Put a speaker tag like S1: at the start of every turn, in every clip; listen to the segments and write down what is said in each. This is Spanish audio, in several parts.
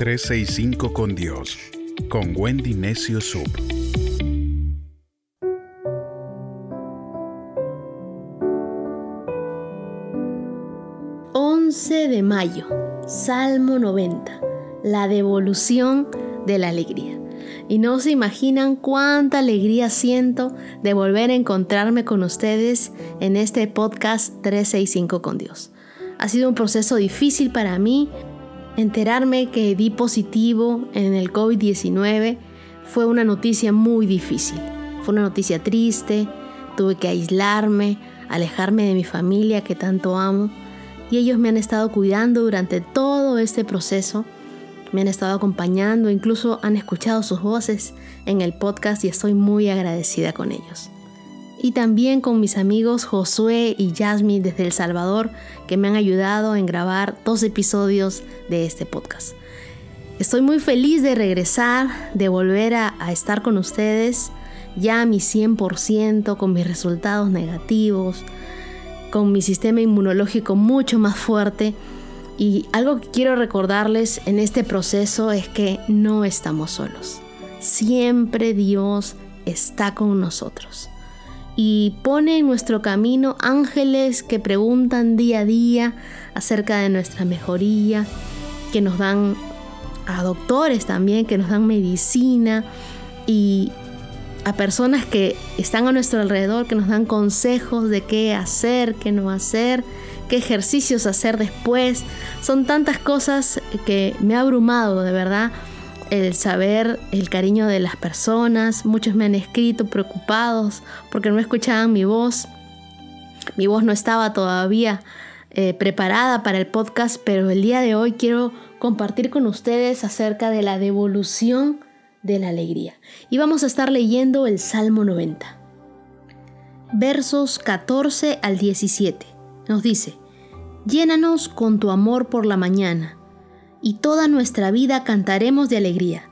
S1: 365 con Dios, con Wendy Necio Sub.
S2: de mayo, Salmo 90, la devolución de la alegría. Y no se imaginan cuánta alegría siento de volver a encontrarme con ustedes en este podcast 365 con Dios. Ha sido un proceso difícil para mí. Enterarme que di positivo en el COVID-19 fue una noticia muy difícil. Fue una noticia triste. Tuve que aislarme, alejarme de mi familia que tanto amo. Y ellos me han estado cuidando durante todo este proceso me han estado acompañando, incluso han escuchado sus voces en el podcast y estoy muy agradecida con ellos. Y también con mis amigos Josué y Jasmine desde El Salvador que me han ayudado en grabar dos episodios de este podcast. Estoy muy feliz de regresar, de volver a, a estar con ustedes ya a mi 100% con mis resultados negativos, con mi sistema inmunológico mucho más fuerte y algo que quiero recordarles en este proceso es que no estamos solos. Siempre Dios está con nosotros. Y pone en nuestro camino ángeles que preguntan día a día acerca de nuestra mejoría, que nos dan a doctores también, que nos dan medicina y a personas que están a nuestro alrededor, que nos dan consejos de qué hacer, qué no hacer qué ejercicios hacer después. Son tantas cosas que me ha abrumado, de verdad, el saber el cariño de las personas. Muchos me han escrito preocupados porque no escuchaban mi voz. Mi voz no estaba todavía eh, preparada para el podcast, pero el día de hoy quiero compartir con ustedes acerca de la devolución de la alegría. Y vamos a estar leyendo el Salmo 90. Versos 14 al 17. Nos dice, Llénanos con tu amor por la mañana, y toda nuestra vida cantaremos de alegría.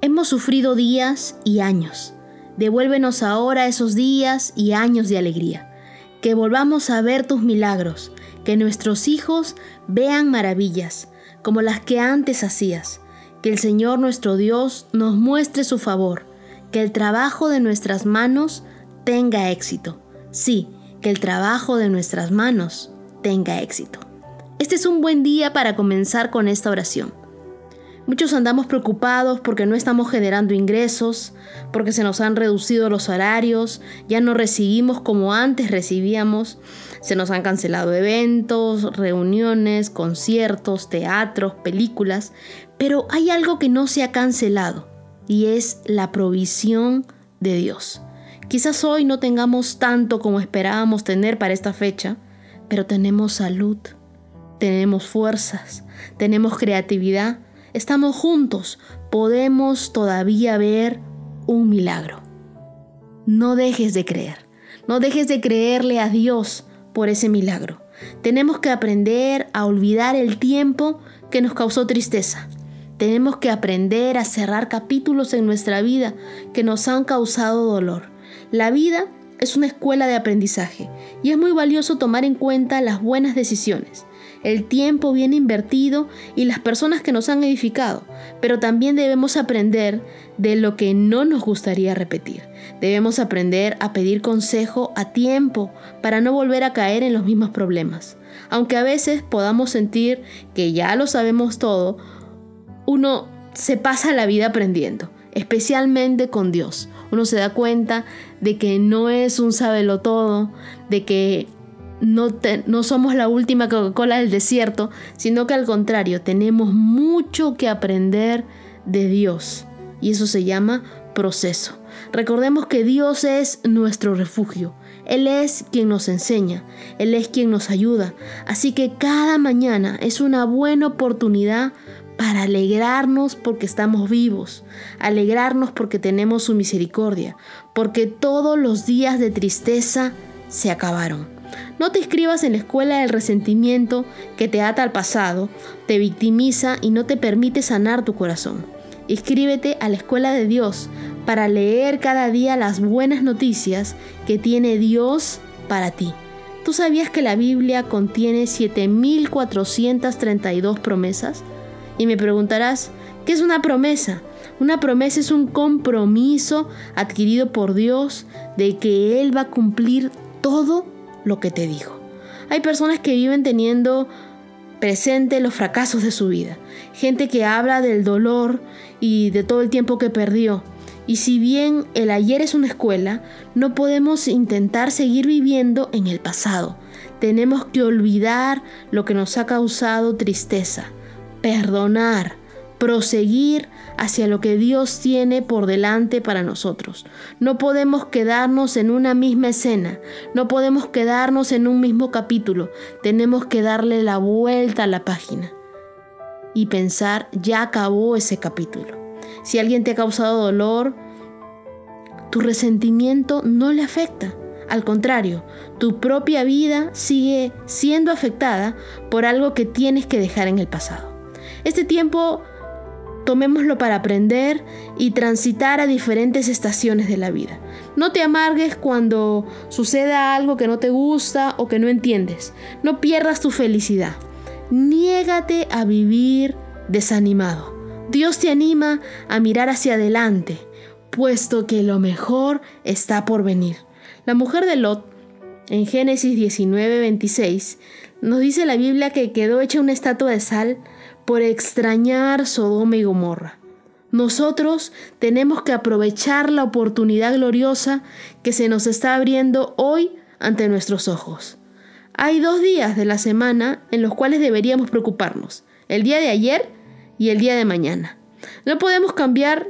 S2: Hemos sufrido días y años. Devuélvenos ahora esos días y años de alegría. Que volvamos a ver tus milagros, que nuestros hijos vean maravillas, como las que antes hacías. Que el Señor nuestro Dios nos muestre su favor, que el trabajo de nuestras manos tenga éxito. Sí, que el trabajo de nuestras manos tenga éxito. Este es un buen día para comenzar con esta oración. Muchos andamos preocupados porque no estamos generando ingresos, porque se nos han reducido los horarios, ya no recibimos como antes recibíamos, se nos han cancelado eventos, reuniones, conciertos, teatros, películas, pero hay algo que no se ha cancelado y es la provisión de Dios. Quizás hoy no tengamos tanto como esperábamos tener para esta fecha, pero tenemos salud, tenemos fuerzas, tenemos creatividad, estamos juntos, podemos todavía ver un milagro. No dejes de creer, no dejes de creerle a Dios por ese milagro. Tenemos que aprender a olvidar el tiempo que nos causó tristeza. Tenemos que aprender a cerrar capítulos en nuestra vida que nos han causado dolor. La vida es una escuela de aprendizaje y es muy valioso tomar en cuenta las buenas decisiones, el tiempo bien invertido y las personas que nos han edificado, pero también debemos aprender de lo que no nos gustaría repetir. Debemos aprender a pedir consejo a tiempo para no volver a caer en los mismos problemas. Aunque a veces podamos sentir que ya lo sabemos todo, uno se pasa la vida aprendiendo especialmente con Dios. Uno se da cuenta de que no es un sábelo todo, de que no, no somos la última Coca-Cola del desierto, sino que al contrario, tenemos mucho que aprender de Dios. Y eso se llama proceso. Recordemos que Dios es nuestro refugio. Él es quien nos enseña, Él es quien nos ayuda. Así que cada mañana es una buena oportunidad para alegrarnos porque estamos vivos, alegrarnos porque tenemos su misericordia, porque todos los días de tristeza se acabaron. No te inscribas en la escuela del resentimiento que te ata al pasado, te victimiza y no te permite sanar tu corazón. Inscríbete a la escuela de Dios para leer cada día las buenas noticias que tiene Dios para ti. ¿Tú sabías que la Biblia contiene 7.432 promesas? Y me preguntarás, ¿qué es una promesa? Una promesa es un compromiso adquirido por Dios de que Él va a cumplir todo lo que te dijo. Hay personas que viven teniendo presente los fracasos de su vida, gente que habla del dolor y de todo el tiempo que perdió. Y si bien el ayer es una escuela, no podemos intentar seguir viviendo en el pasado. Tenemos que olvidar lo que nos ha causado tristeza perdonar, proseguir hacia lo que Dios tiene por delante para nosotros. No podemos quedarnos en una misma escena, no podemos quedarnos en un mismo capítulo, tenemos que darle la vuelta a la página y pensar, ya acabó ese capítulo. Si alguien te ha causado dolor, tu resentimiento no le afecta. Al contrario, tu propia vida sigue siendo afectada por algo que tienes que dejar en el pasado. Este tiempo tomémoslo para aprender y transitar a diferentes estaciones de la vida. No te amargues cuando suceda algo que no te gusta o que no entiendes. No pierdas tu felicidad. Niégate a vivir desanimado. Dios te anima a mirar hacia adelante, puesto que lo mejor está por venir. La mujer de Lot, en Génesis 19:26, nos dice la Biblia que quedó hecha una estatua de sal por extrañar Sodoma y Gomorra. Nosotros tenemos que aprovechar la oportunidad gloriosa que se nos está abriendo hoy ante nuestros ojos. Hay dos días de la semana en los cuales deberíamos preocuparnos, el día de ayer y el día de mañana. No podemos cambiar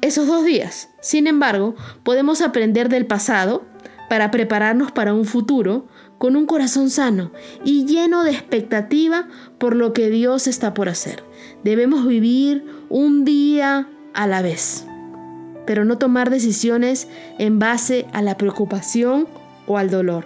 S2: esos dos días. Sin embargo, podemos aprender del pasado para prepararnos para un futuro con un corazón sano y lleno de expectativa por lo que Dios está por hacer. Debemos vivir un día a la vez, pero no tomar decisiones en base a la preocupación o al dolor.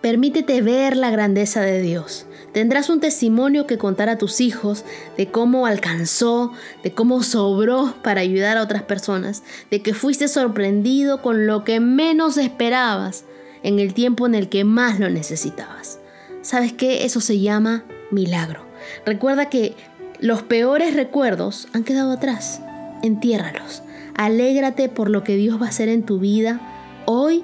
S2: Permítete ver la grandeza de Dios. Tendrás un testimonio que contar a tus hijos de cómo alcanzó, de cómo sobró para ayudar a otras personas, de que fuiste sorprendido con lo que menos esperabas en el tiempo en el que más lo necesitabas. ¿Sabes qué? Eso se llama milagro. Recuerda que los peores recuerdos han quedado atrás. Entiérralos. Alégrate por lo que Dios va a hacer en tu vida hoy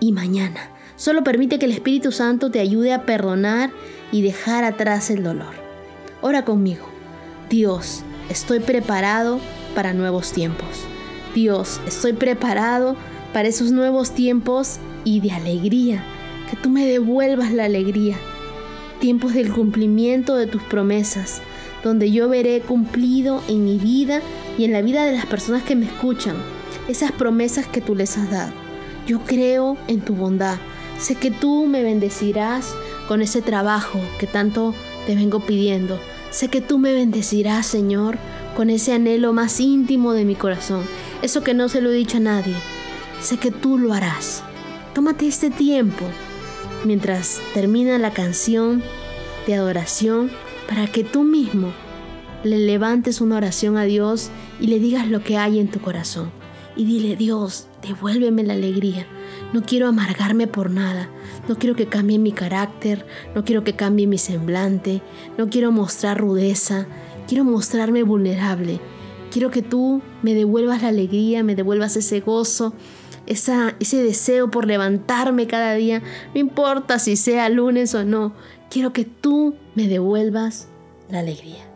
S2: y mañana. Solo permite que el Espíritu Santo te ayude a perdonar y dejar atrás el dolor. Ora conmigo. Dios, estoy preparado para nuevos tiempos. Dios, estoy preparado para esos nuevos tiempos y de alegría, que tú me devuelvas la alegría. Tiempos del cumplimiento de tus promesas, donde yo veré cumplido en mi vida y en la vida de las personas que me escuchan esas promesas que tú les has dado. Yo creo en tu bondad. Sé que tú me bendecirás con ese trabajo que tanto te vengo pidiendo. Sé que tú me bendecirás, Señor, con ese anhelo más íntimo de mi corazón. Eso que no se lo he dicho a nadie. Sé que tú lo harás. Tómate este tiempo mientras termina la canción de adoración para que tú mismo le levantes una oración a Dios y le digas lo que hay en tu corazón. Y dile, Dios, devuélveme la alegría. No quiero amargarme por nada. No quiero que cambie mi carácter. No quiero que cambie mi semblante. No quiero mostrar rudeza. Quiero mostrarme vulnerable. Quiero que tú me devuelvas la alegría, me devuelvas ese gozo, ese deseo por levantarme cada día, no importa si sea lunes o no, quiero que tú me devuelvas la alegría.